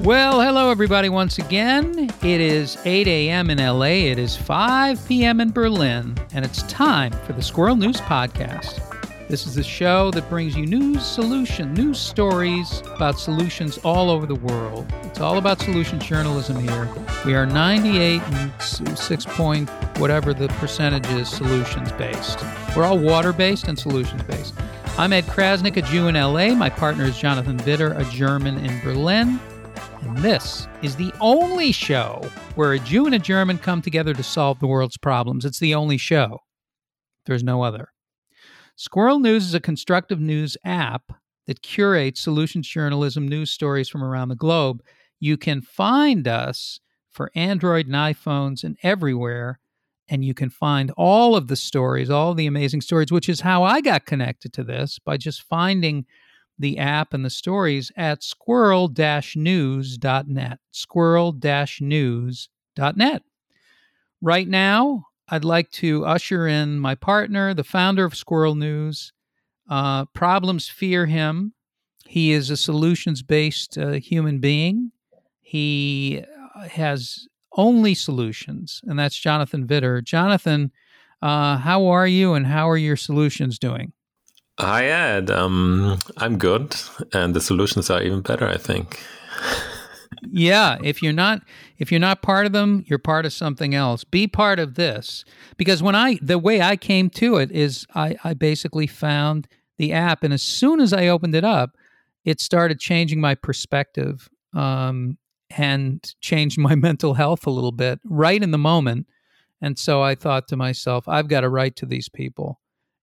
Well, hello, everybody, once again. It is 8 a.m. in LA, it is 5 p.m. in Berlin, and it's time for the Squirrel News Podcast. This is the show that brings you news, solution, news stories about solutions all over the world. It's all about solution journalism here. We are 98 and 6 point whatever the percentage is solutions based. We're all water based and solutions based. I'm Ed Crasnick, a Jew in LA. My partner is Jonathan Widder, a German in Berlin. And this is the only show where a Jew and a German come together to solve the world's problems. It's the only show. There's no other. Squirrel News is a constructive news app that curates solutions journalism news stories from around the globe. You can find us for Android and iPhones and everywhere. And you can find all of the stories, all the amazing stories, which is how I got connected to this by just finding the app and the stories at squirrel news.net. Squirrel news.net. Right now, I'd like to usher in my partner, the founder of Squirrel News. Uh, problems fear him. He is a solutions based uh, human being. He uh, has only solutions, and that's Jonathan Widder. Jonathan, uh, how are you and how are your solutions doing? Hi, Ed. Um, I'm good, and the solutions are even better. I think. yeah, if you're not if you're not part of them, you're part of something else. Be part of this because when I the way I came to it is I I basically found the app, and as soon as I opened it up, it started changing my perspective um, and changed my mental health a little bit right in the moment. And so I thought to myself, I've got to write to these people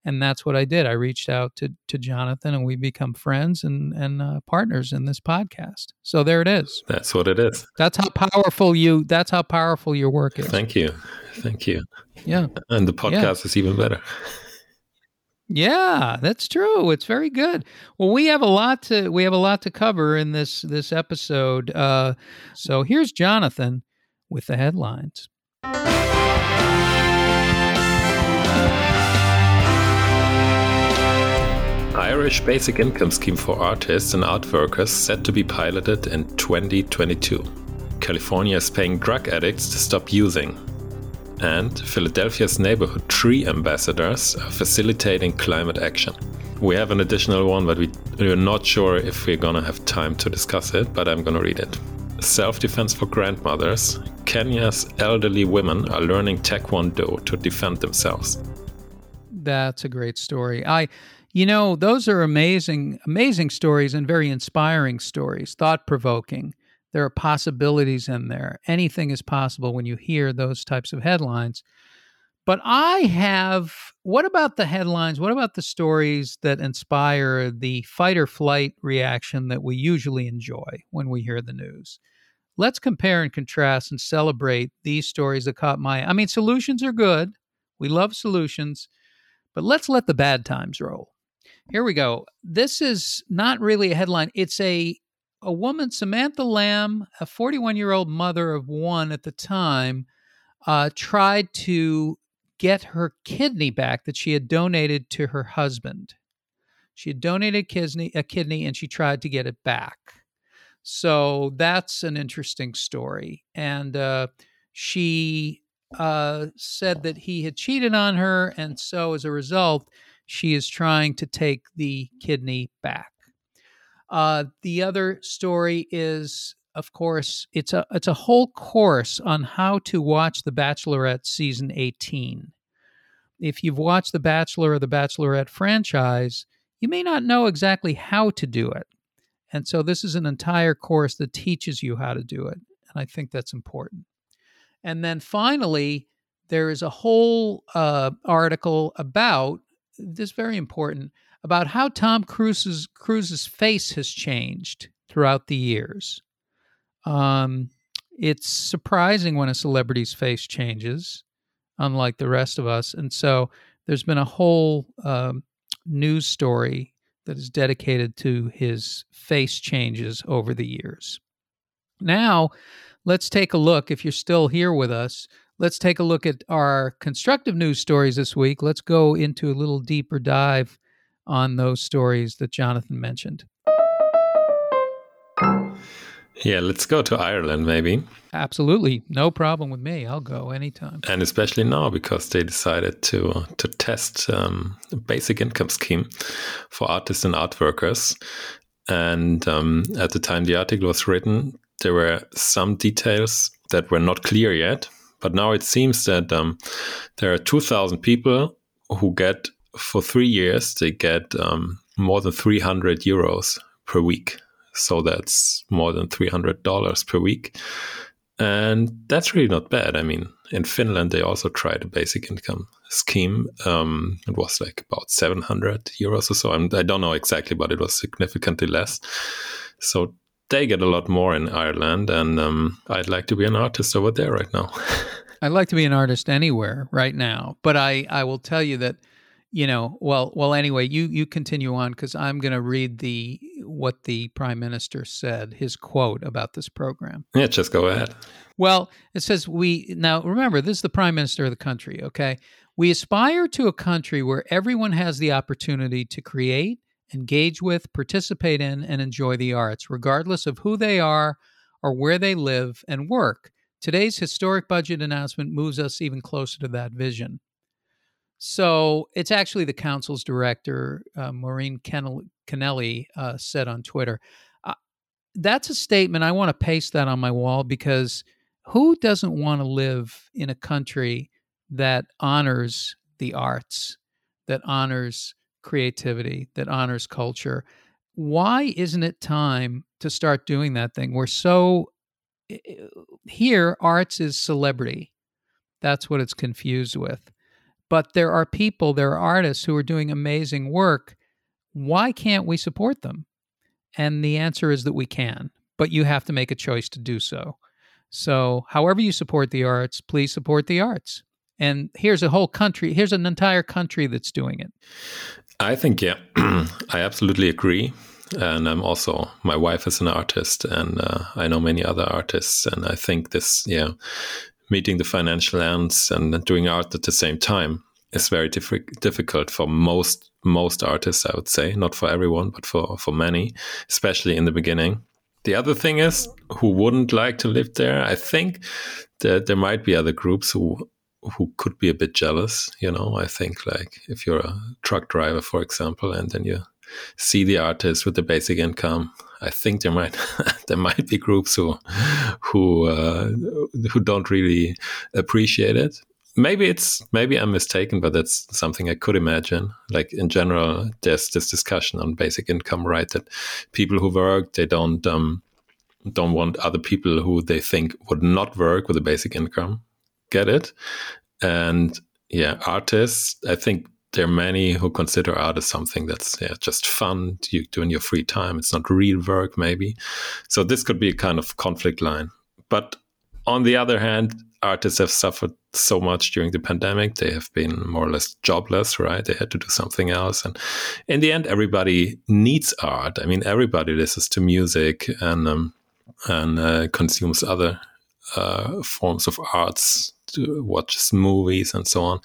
and that's what I did. I reached out to to Jonathan, and we become friends and and uh, partners in this podcast. So there it is. That's what it is. That's how powerful you. That's how powerful your work is. Thank you, thank you. Yeah, and the podcast yeah. is even better. Yeah, that's true. It's very good. Well, we have a lot to we have a lot to cover in this this episode. Uh, so here's Jonathan with the headlines. Irish basic income scheme for artists and art workers set to be piloted in 2022. California is paying drug addicts to stop using. And Philadelphia's neighborhood tree ambassadors are facilitating climate action. We have an additional one, but we, we're not sure if we're gonna have time to discuss it, but I'm gonna read it. Self defense for grandmothers. Kenya's elderly women are learning Taekwondo to defend themselves. That's a great story. I you know, those are amazing, amazing stories and very inspiring stories, thought provoking. There are possibilities in there. Anything is possible when you hear those types of headlines. But I have, what about the headlines? What about the stories that inspire the fight or flight reaction that we usually enjoy when we hear the news? Let's compare and contrast and celebrate these stories that caught my I mean solutions are good. We love solutions, but let's let the bad times roll. Here we go. This is not really a headline. It's a a woman, Samantha Lamb, a 41 year old mother of one at the time, uh, tried to get her kidney back that she had donated to her husband. She had donated kidney, a kidney and she tried to get it back. So that's an interesting story. And uh, she uh, said that he had cheated on her. And so as a result, she is trying to take the kidney back. Uh, the other story is, of course, it's a it's a whole course on how to watch The Bachelorette season 18. If you've watched The Bachelor or The Bachelorette franchise, you may not know exactly how to do it. And so this is an entire course that teaches you how to do it. And I think that's important. And then finally, there is a whole uh, article about this very important about how Tom Cruise's Cruise's face has changed throughout the years. Um, it's surprising when a celebrity's face changes, unlike the rest of us, and so there's been a whole um, news story that is dedicated to his face changes over the years. Now, let's take a look. If you're still here with us, Let's take a look at our constructive news stories this week. Let's go into a little deeper dive on those stories that Jonathan mentioned. Yeah, let's go to Ireland maybe. Absolutely, no problem with me. I'll go anytime. And especially now because they decided to to test um, a basic income scheme for artists and art workers. And um, at the time the article was written, there were some details that were not clear yet. But now it seems that um, there are 2,000 people who get for three years they get um, more than 300 euros per week so that's more than $300 per week. And that's really not bad. I mean, in Finland, they also tried a basic income scheme. Um, it was like about 700 euros or so. I'm, I do not know exactly, but it was significantly less. So they get a lot more in Ireland. And um, I'd like to be an artist over there right now. I'd like to be an artist anywhere right now. But I, I will tell you that you know well well anyway you you continue on because i'm going to read the what the prime minister said his quote about this program yeah just go ahead well it says we now remember this is the prime minister of the country okay we aspire to a country where everyone has the opportunity to create engage with participate in and enjoy the arts regardless of who they are or where they live and work today's historic budget announcement moves us even closer to that vision so it's actually the council's director, uh, Maureen Kennelly, uh, said on Twitter. Uh, that's a statement. I want to paste that on my wall because who doesn't want to live in a country that honors the arts, that honors creativity, that honors culture? Why isn't it time to start doing that thing? We're so here, arts is celebrity. That's what it's confused with but there are people, there are artists who are doing amazing work. Why can't we support them? And the answer is that we can, but you have to make a choice to do so. So, however you support the arts, please support the arts. And here's a whole country, here's an entire country that's doing it. I think, yeah, I absolutely agree. And I'm also, my wife is an artist, and uh, I know many other artists. And I think this, yeah, meeting the financial ends and doing art at the same time is very diff- difficult for most most artists i would say not for everyone but for for many especially in the beginning the other thing is who wouldn't like to live there i think that there might be other groups who who could be a bit jealous you know i think like if you're a truck driver for example and then you see the artist with the basic income I think there might there might be groups who who uh, who don't really appreciate it. Maybe it's maybe I'm mistaken, but that's something I could imagine. Like in general, there's this discussion on basic income, right? That people who work they don't um, don't want other people who they think would not work with a basic income get it, and yeah, artists. I think there are many who consider art as something that's yeah, just fun you do in your free time. It's not real work, maybe. So this could be a kind of conflict line. But on the other hand, artists have suffered so much during the pandemic. They have been more or less jobless, right? They had to do something else. And in the end, everybody needs art. I mean, everybody listens to music and um, and uh, consumes other uh, forms of arts, watches movies and so on.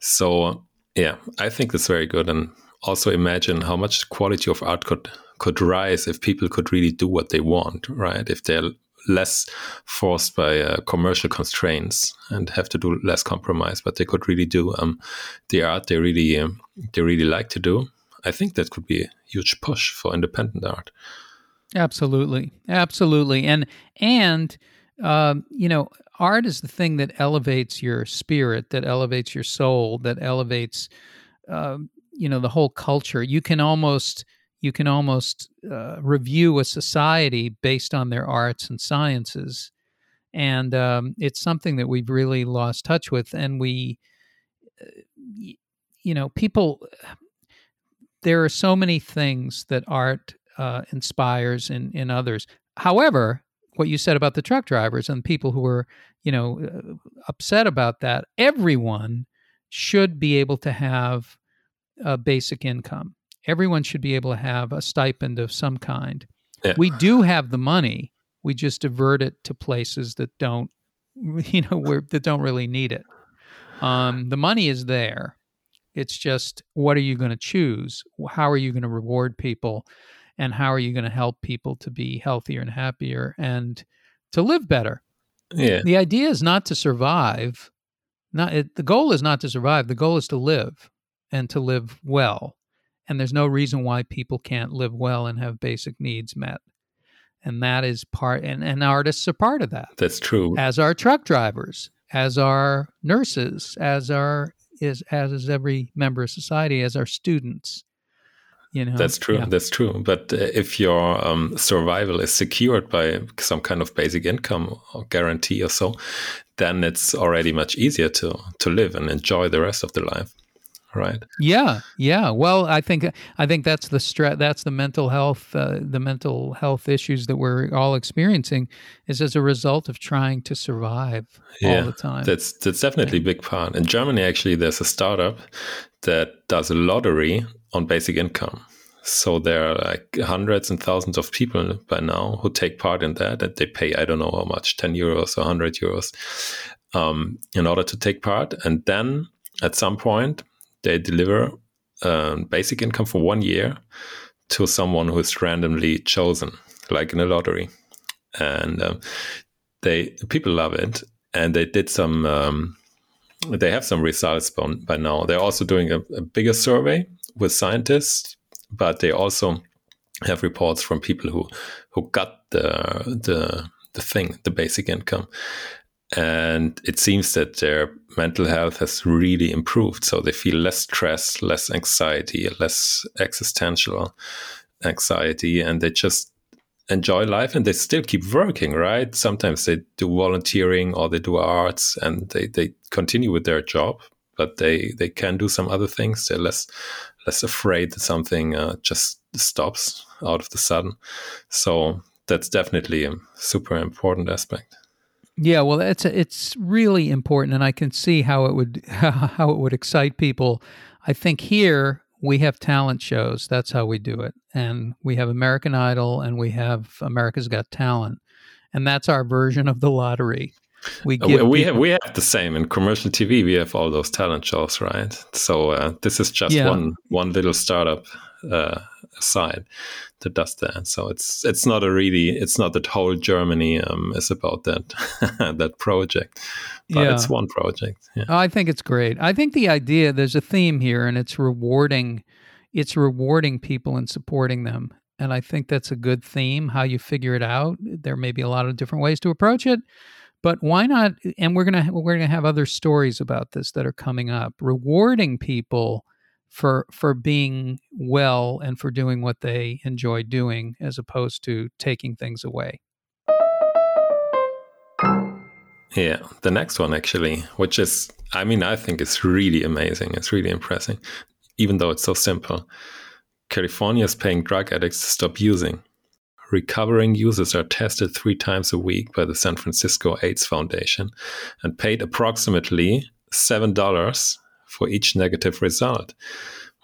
So yeah, I think that's very good. And also imagine how much quality of art could could rise if people could really do what they want, right? If they're less forced by uh, commercial constraints and have to do less compromise, but they could really do um, the art they really um, they really like to do. I think that could be a huge push for independent art. Absolutely, absolutely, and and um, you know, art is the thing that elevates your spirit, that elevates your soul, that elevates, uh, you know, the whole culture. You can almost you can almost uh, review a society based on their arts and sciences, and um, it's something that we've really lost touch with. And we, uh, you know, people. There are so many things that art uh, inspires in in others. However, what you said about the truck drivers and people who were, you know, uh, upset about that. Everyone should be able to have a basic income. Everyone should be able to have a stipend of some kind. Yeah. We do have the money. We just divert it to places that don't, you know, where that don't really need it. Um, the money is there. It's just what are you going to choose? How are you going to reward people? And how are you going to help people to be healthier and happier and to live better. Yeah. The idea is not to survive not it, the goal is not to survive the goal is to live and to live well. And there's no reason why people can't live well and have basic needs met. And that is part and, and artists are part of that. That's true. As are truck drivers as are nurses as are is as is every member of society as our students you know that's true Yeah. that's true but uh, if your um, survival is secured by some kind of basic income or guarantee or so then it's already much easier to to live and enjoy the rest of the life right Yeah, yeah. Well, I think I think that's the stress. That's the mental health, uh, the mental health issues that we're all experiencing, is as a result of trying to survive all the time. That's that's definitely a big part. In Germany, actually, there's a startup that does a lottery on basic income. So there are like hundreds and thousands of people by now who take part in that, and they pay I don't know how much, ten euros or hundred euros, um, in order to take part. And then at some point, they deliver um, basic income for one year to someone who is randomly chosen, like in a lottery. And um, they people love it, and they did some. Um, they have some results by, by now. They're also doing a, a bigger survey with scientists, but they also have reports from people who who got the the the thing, the basic income, and it seems that their mental health has really improved. So they feel less stress, less anxiety, less existential anxiety, and they just enjoy life and they still keep working, right? Sometimes they do volunteering or they do arts and they, they continue with their job, but they, they can do some other things. They're less less afraid that something uh, just stops out of the sudden. So that's definitely a super important aspect. Yeah, well, it's it's really important, and I can see how it would how it would excite people. I think here we have talent shows. That's how we do it, and we have American Idol, and we have America's Got Talent, and that's our version of the lottery. We Uh, we, we have we have the same in commercial TV. We have all those talent shows, right? So uh, this is just Yeah. one one little startup uh, side that does that. So it's it's not a really it's not that whole Germany um, is about that that project, but Yeah. it's one project. Yeah. I think it's great. I think the idea there's a theme here, and it's rewarding. It's rewarding people and supporting them, and I think that's a good theme. How you figure it out, there may be a lot of different ways to approach it, but why not? And we're gonna we're gonna have other stories about this that are coming up. Rewarding people for for being well and for doing what they enjoy doing, as opposed to taking things away. Yeah, the next one actually, which is, I mean, I think it's really amazing. It's really impressive, even though it's so simple. California is paying drug addicts to stop using. Recovering users are tested three times a week by the San Francisco AIDS Foundation and paid approximately $7 for each negative result,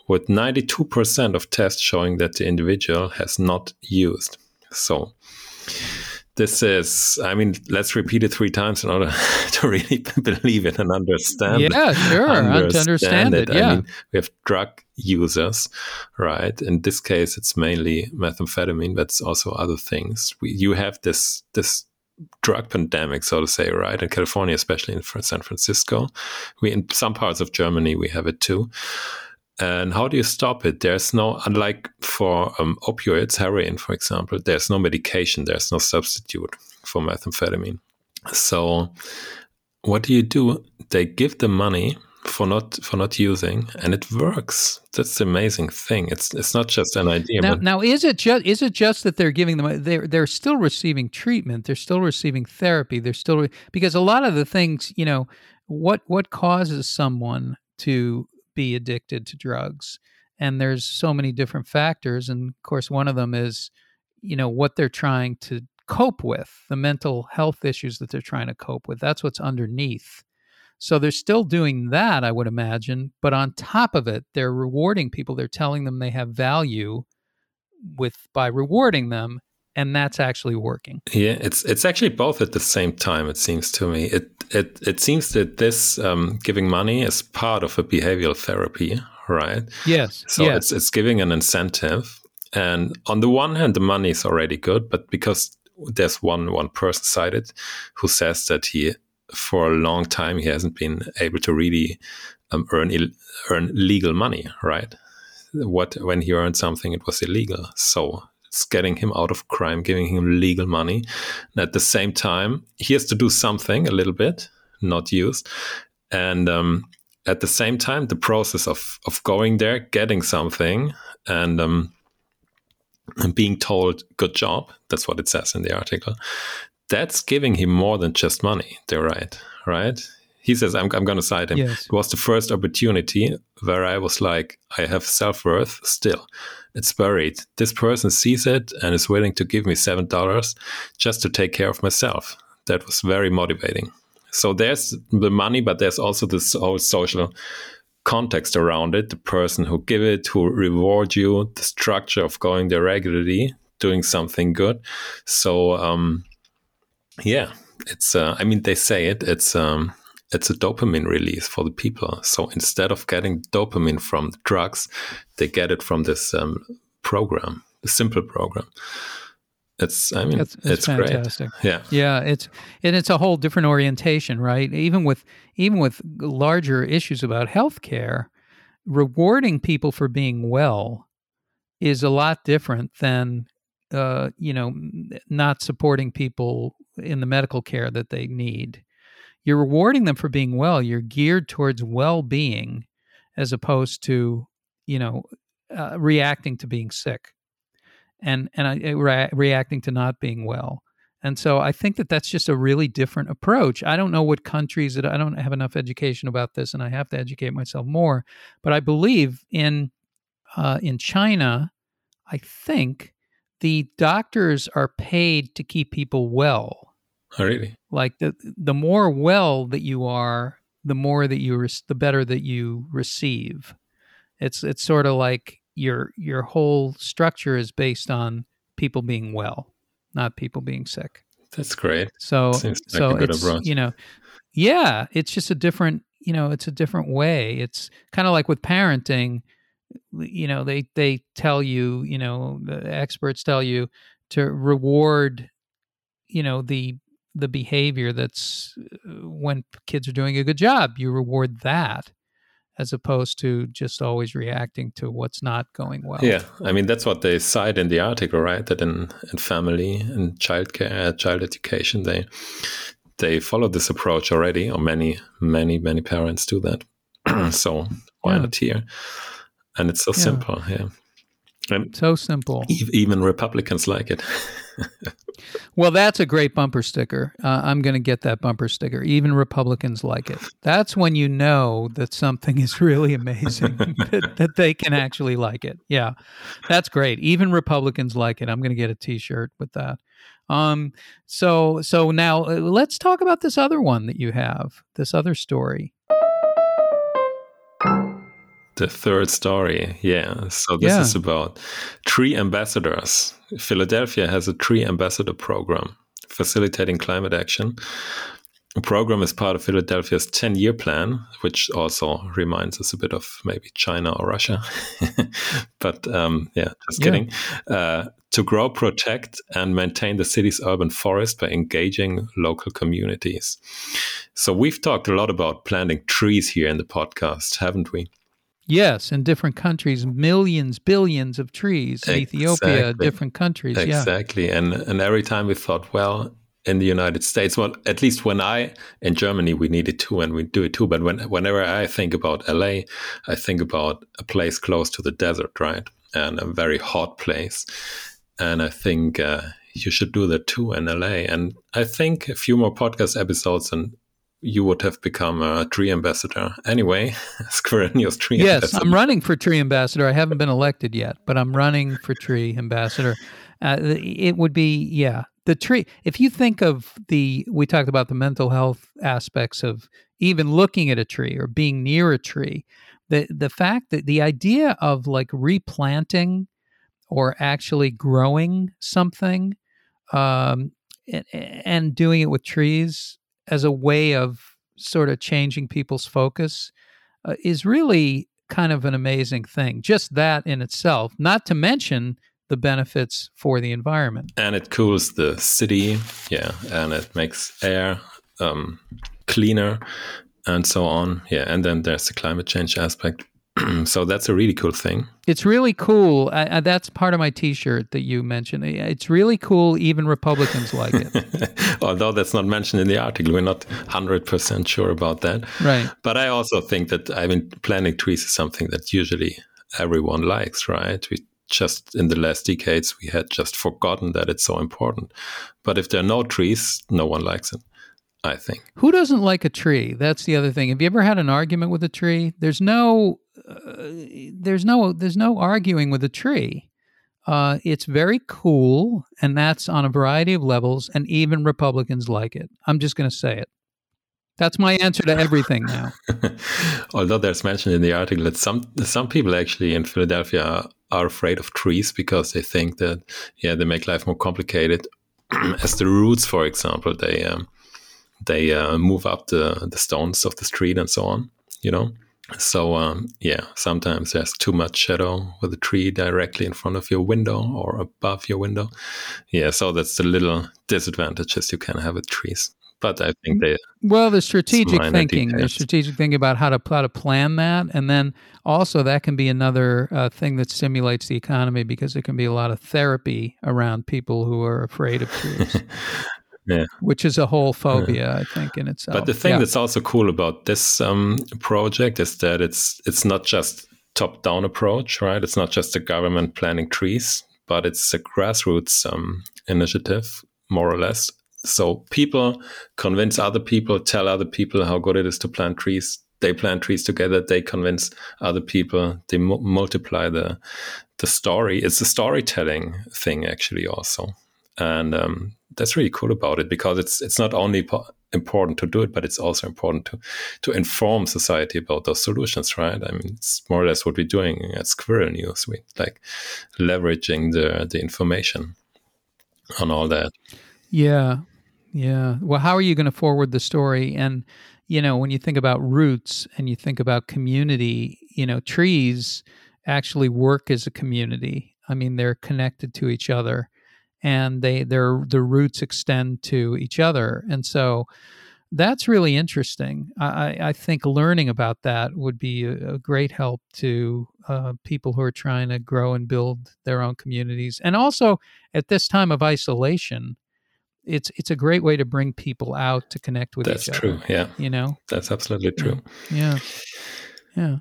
with 92% of tests showing that the individual has not used. So, this is, I mean, let's repeat it three times in order to really believe it and understand it. Yeah, sure. to understand it, I yeah. mean, we have drug users, right? In this case, it's mainly methamphetamine, but it's also other things. We, you have this this drug pandemic, so to say, right? In California, especially in San Francisco, we in some parts of Germany we have it too. And how do you stop it? There's no, unlike for um, opioids, heroin, for example, there's no medication, there's no substitute for methamphetamine. So, what do you do? They give the money for not for not using, and it works. That's the amazing thing. It's it's not just an idea. Now, now is it just is it just that they're giving them they're they're still receiving treatment, they're still receiving therapy, they're still re- because a lot of the things you know what what causes someone to be addicted to drugs, and there's so many different factors, and of course one of them is you know what they're trying to cope with, the mental health issues that they're trying to cope with. That's what's underneath. So they're still doing that, I would imagine. But on top of it, they're rewarding people. They're telling them they have value with by rewarding them, and that's actually working. Yeah, it's it's actually both at the same time. It seems to me. It it it seems that this um, giving money is part of a behavioral therapy, right? Yes. So yes. it's it's giving an incentive, And on the one hand, the money is already good, but because there's one one person cited who says that he for a long time he hasn't been able to really um, earn earn legal money, right? What when he earned something, it was illegal. So it's getting him out of crime, giving him legal money. And at the same time, he has to do something a little bit, not used. And um, at the same time, the process of of going there, getting something, and um, and being told good job that's what it says in the article that's giving him more than just money they're right? Right? He says i'm, I'm going to cite him. Yes. it was the first opportunity where i was like i have self-worth still. It's buried. This person sees it and is willing to give me seven dollars just to take care of myself. That was very motivating. So there's the money but there's also this whole social context around it, the person who give it, who reward you, the structure of going there regularly, doing something good. So um, yeah, it's uh, I mean they say it, it's um, it's a dopamine release for the people. So instead of getting dopamine from the drugs, they get it from this um, program, the simple program. It's I mean it's, it's, it's fantastic. Great. Yeah. Yeah, it's and it's a whole different orientation, right? Even with even with larger issues about healthcare, rewarding people for being well is a lot different than uh, you know, not supporting people in the medical care that they need. You're rewarding them for being well. You're geared towards well-being, as opposed to, you know, uh, reacting to being sick and and uh, re- reacting to not being well. And so I think that that's just a really different approach. I don't know what countries that I don't have enough education about this, and I have to educate myself more. But I believe in uh, in China, I think the doctors are paid to keep people well. Oh, really? Like the the more well that you are, the more that you re- the better that you receive. It's it's sort of like your your whole structure is based on people being well, not people being sick. That's great. So like so it's you know, yeah, it's just a different you know it's a different way. It's kind of like with parenting. You know, they they tell you you know the experts tell you to reward you know the the behavior that's uh, when kids are doing a good job you reward that as opposed to just always reacting to what's not going well. Yeah, I mean that's what they cite in the article, right? That in, in family and child care, child education, they they follow this approach already, or many, many, many parents do that. so why yeah. not here? And it's so yeah. simple, yeah. And so simple. Even Republicans like it. well, that's a great bumper sticker. Uh, I'm going to get that bumper sticker. Even Republicans like it. That's when you know that something is really amazing, that, that, they can actually like it. Yeah, that's great. Even Republicans like it. I'm going to get a T-shirt with that. Um, so so now uh, let's talk about this other one that you have. This other story. The third story, yeah. So this yeah. is about tree ambassadors. Philadelphia has a tree ambassador program facilitating climate action. The program is part of Philadelphia's 10 year plan, which also reminds us a bit of maybe China or Russia. but um, yeah, just yeah. kidding. Uh, to grow, protect, and maintain the city's urban forest by engaging local communities. So we've talked a lot about planting trees here in the podcast, haven't we? Yes, in different countries, millions, billions of trees. In exactly. Ethiopia, different countries. Exactly. Yeah. And and every time we thought, well, in the United States, well, at least when I in Germany we needed two and we do it too. But when whenever I think about LA, I think about a place close to the desert, right? And a very hot place. And I think uh, you should do that too in LA. And I think a few more podcast episodes and you would have become a tree ambassador anyway. Squirrel News tree yes, ambassador. I'm running for tree ambassador. I haven't been elected yet, but I'm running for tree ambassador. Uh, it would be, yeah, the tree. If you think of the, we talked about the mental health aspects of even looking at a tree or being near a tree. The the fact that the idea of like replanting or actually growing something um, and, and doing it with trees as a way of sort of changing people's focus uh, is really kind of an amazing thing. Just that in itself, not to mention the benefits for the environment. And it cools the city, yeah, and it makes air um, cleaner and so on. Yeah, and then there's the climate change aspect. so that's a really cool thing. It's really cool. I, I, that's part of my T-shirt that you mentioned. It's really cool. Even Republicans like it. Although that's not mentioned in the article, we're not hundred percent sure about that. Right. But I also think that I mean, planting trees is something that usually everyone likes, right? We just in the last decades we had just forgotten that it's so important. But if there are no trees, no one likes it. I think. Who doesn't like a tree? That's the other thing. Have you ever had an argument with a tree? There's no, uh, there's no, there's no arguing with a tree. Uh, it's very cool, and that's on a variety of levels, and even Republicans like it. I'm just going to say it. That's my answer to everything now. Although there's mentioned in the article that some some people actually in Philadelphia are afraid of trees because they think that yeah they make life more complicated. As the roots, for example, they um, they uh, move up the, the stones of the street and so on, you know? So, um, yeah, sometimes there's too much shadow with a tree directly in front of your window or above your window. Yeah, so that's the little disadvantages you can have with trees. But I think they well, the strategic thinking, the strategic thinking about how to how to plan that, and then also that can be another uh, thing that stimulates the economy because there can be a lot of therapy around people who are afraid of trees. yeah. which is a whole phobia, yeah. I think, in itself. But the thing yeah. that's also cool about this um, project is that it's it's not just top down approach, right? It's not just the government planting trees, but it's a grassroots um, initiative, more or less. So people convince other people, tell other people how good it is to plant trees. They plant trees together. They convince other people. They mu- multiply the the story. It's a storytelling thing, actually, also, and um, that's really cool about it because it's it's not only po- important to do it, but it's also important to to inform society about those solutions, right? I mean, it's more or less what we're doing at Squirrel News. We like leveraging the the information on all that. Yeah, yeah. Well, how are you going to forward the story? And you know, when you think about roots and you think about community, you know, trees actually work as a community. I mean, they're connected to each other and they their the roots extend to each other and so that's really interesting i, I think learning about that would be a, a great help to uh, people who are trying to grow and build their own communities and also at this time of isolation it's it's a great way to bring people out to connect with that's each other. That's true. Yeah. You know? That's absolutely true. Yeah. Yeah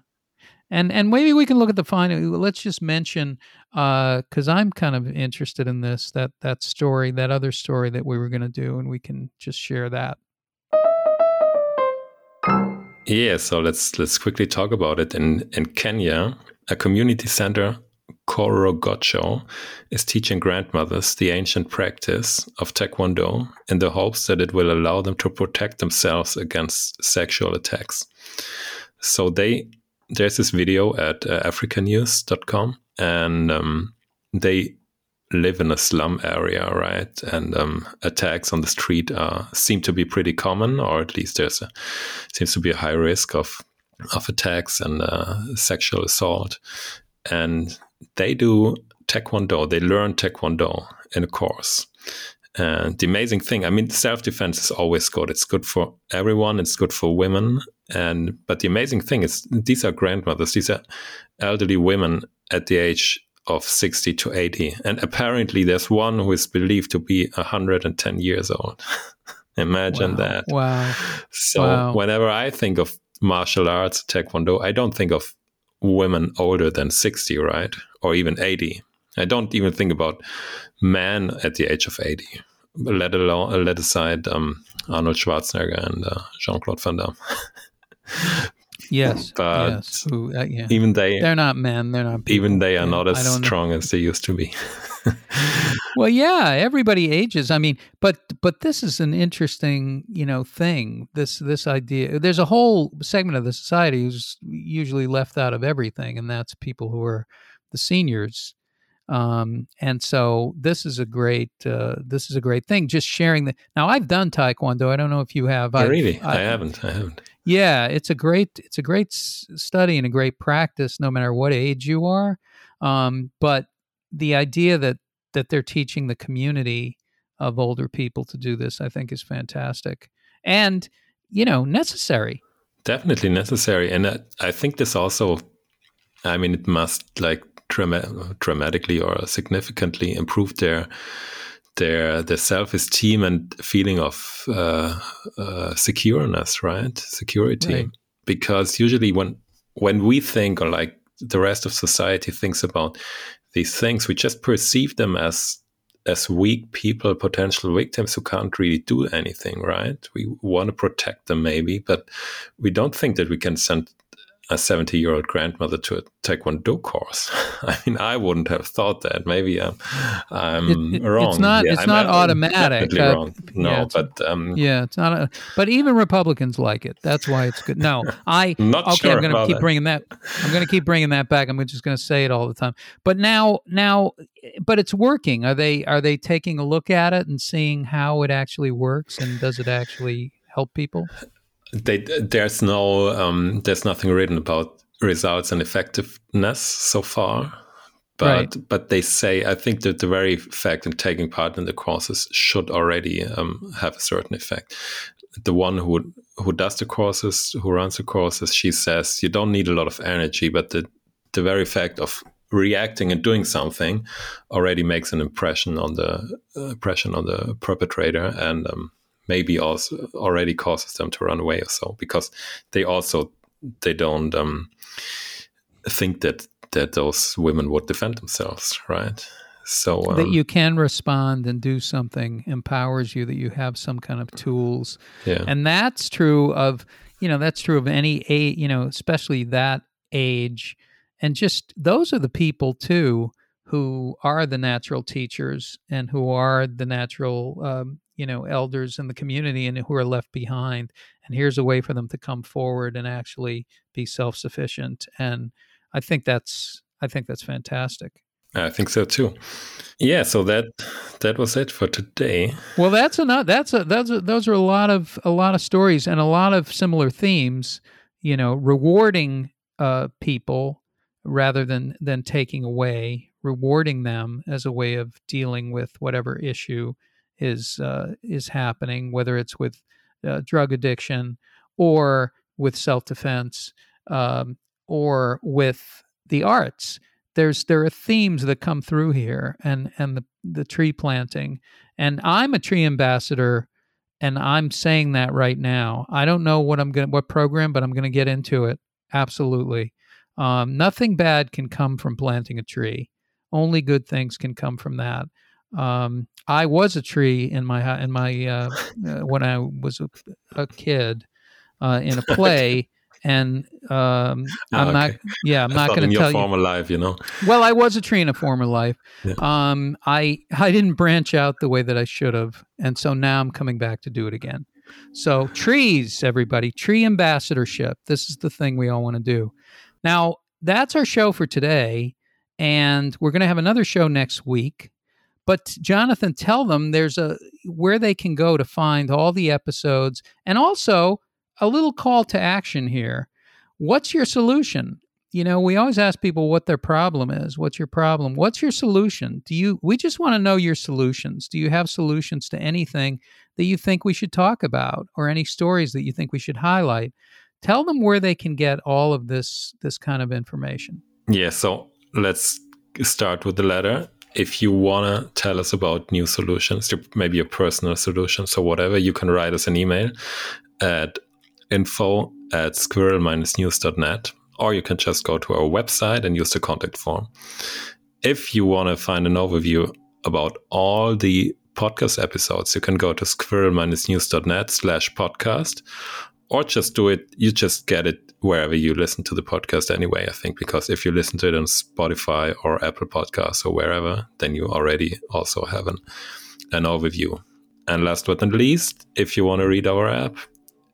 and and maybe we can look at the final. Let's just mention because uh, I'm kind of interested in this that that story, that other story that we were going to do, and we can just share that. Yeah, so let's let's quickly talk about it. In in Kenya, a community center, Korogocho, is teaching grandmothers the ancient practice of Taekwondo in the hopes that it will allow them to protect themselves against sexual attacks. So they there's this video at uh, africanews.com and um, they live in a slum area, right? And um, attacks on the street uh, seem to be pretty common, or at least there's a seems to be a high risk of of attacks and uh, sexual assault. And they do taekwondo. They learn taekwondo in a course, and the amazing thing, I mean, self defense is always good. It's good for everyone. It's good for women. And but the amazing thing is, these are grandmothers. These are elderly women at the age of 60 to 80. And apparently, there's one who is believed to be 110 years old. Imagine wow. that. Wow. So, wow. whenever I think of martial arts, Taekwondo, I don't think of women older than 60, right? Or even 80. I don't even think about men at the age of 80, let alone let aside um, Arnold Schwarzenegger and uh, Jean Claude Van Damme. yes, but yes. Ooh, uh, yeah. even they they're not men. They're not. People. Even they are yeah, not as strong as they used to be. well, yeah, everybody ages. I mean, but but this is an interesting, you know, thing. This this idea. There's a whole segment of the society who's usually left out of everything, and that's people who are the seniors um, and so this is a great uh, this is a great thing. Just sharing the now I've done Taekwondo. I don't know if you have. Oh, really? I, I haven't. I haven't. Yeah, it's a great it's a great study and a great practice, no matter what age you are. Um, but the idea that that they're teaching the community of older people to do this, I think, is fantastic and you know necessary. Definitely necessary, and I think this also. I mean, it must like drama- dramatically or significantly improve their their their self esteem and feeling of uh, uh, secureness, right? Security, right. because usually when when we think or like the rest of society thinks about these things, we just perceive them as as weak people, potential victims who can't really do anything, right? We want to protect them maybe, but we don't think that we can send a 70 year old grandmother to a taekwondo course. I mean, I wouldn't have thought that. Maybe I'm, I'm it, it, wrong. It's not. Yeah, it's I'm, not I'm automatic. Uh, wrong. No, yeah, but um, yeah, it's not. A, but even Republicans like it. That's why it's good. No, I. not okay, sure I'm going to keep that. bringing that. I'm going to keep bringing that back. I'm just going to say it all the time. But now, now, but it's working. Are they? Are they taking a look at it and seeing how it actually works and does it actually help people? They, there's no, um, there's nothing written about results and effectiveness so far but Right. but they say I think that the very fact of taking part in the courses should already um, have a certain effect. The one who who does the courses, who runs the courses, she says you don't need a lot of energy, but the the very fact of reacting and doing something already makes an impression on the uh, impression on the perpetrator and um, maybe also already causes them to run away or so because they also they don't um, think that that those women would defend themselves, right? So um, that you can respond and do something empowers you. That you have some kind of tools, yeah, and that's true of you know that's true of any age. You know, especially that age, and just those are the people too who are the natural teachers and who are the natural um, you know elders in the community and who are left behind and here's a way for them to come forward and actually be self-sufficient and i think that's i think that's fantastic I think so too. Yeah, so that that was it for today. well that's enough that's a that's a, those are a lot of a lot of stories and a lot of similar themes you know rewarding uh, people rather than than taking away rewarding them as a way of dealing with whatever issue is uh, is happening, whether it's with uh, drug addiction or with self defense um, or with the arts. There's there are themes that come through here, and and the the tree planting, and I'm a tree ambassador, and I'm saying that right now. I don't know what I'm gonna what program, but I'm gonna get into it. Absolutely, um, nothing bad can come from planting a tree. Only good things can come from that. Um, I was a tree in my in my uh, uh, when I was a, a kid uh, in a play, and um, I'm Ah, not. okay. Yeah, I'm I not going to tell you. former life, you know. Well, I was a tree in a former life. Yeah. Um, I I didn't branch out the way that I should have, and so now I'm coming back to do it again. So trees, everybody, tree ambassadorship. This is the thing we all want to do. Now that's our show for today, and we're going to have another show next week. But Jonathan, tell them there's a where they can go to find all the episodes, and also a little call to action here. What's your solution? You know, we always ask people what their problem is. What's your problem? What's your solution? Do you we just want to know your solutions. Do you have solutions to anything that you think we should talk about or any stories that you think we should highlight? Tell them where they can get all of this this kind of information. Yeah, so let's start with the letter. If you want to tell us about new solutions, maybe your personal solutions or whatever, you can write us an email at info at squirrel-news.net or you can just go to our website and use the contact form. If you want to find an overview about all the podcast episodes, you can go to squirrel-news.net slash podcast or just do it you just get it wherever you listen to the podcast anyway i think because if you listen to it on spotify or apple podcasts or wherever then you already also have an, an overview. And last but not least if you want to read our app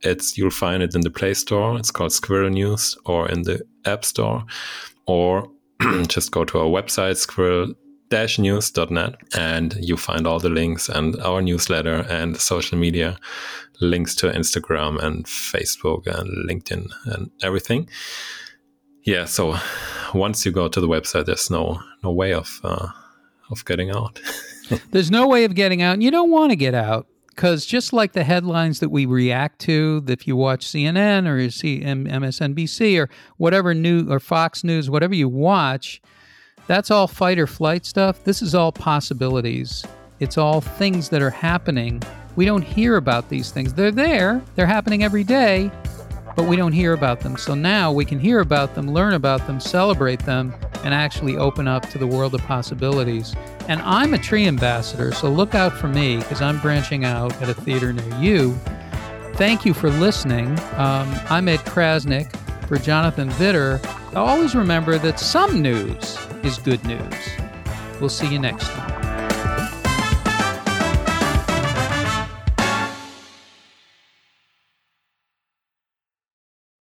it's you'll find it in the play store. It's called squirrel news or in the app store or just go to our website squirrel news.net and you find all the links and our newsletter and social media links to Instagram and Facebook and LinkedIn and everything. Yeah, so once you go to the website, there's no no way of uh, of getting out. There's no way of getting out. And you don't want to get out because just like the headlines that we react to, if you watch CNN or you see MSNBC or whatever new or Fox News, whatever you watch, that's all fight or flight stuff. This is all possibilities. It's all things that are happening. We don't hear about these things. They're there, they're happening every day, but we don't hear about them. So now we can hear about them, learn about them, celebrate them, and actually open up to the world of possibilities. And I'm a tree ambassador, so look out for me because I'm branching out at a theater near you. Thank you for listening. Um, I'm Ed Crasnick for Jonathan Widder. Always remember that some news is good news. We'll see you next time.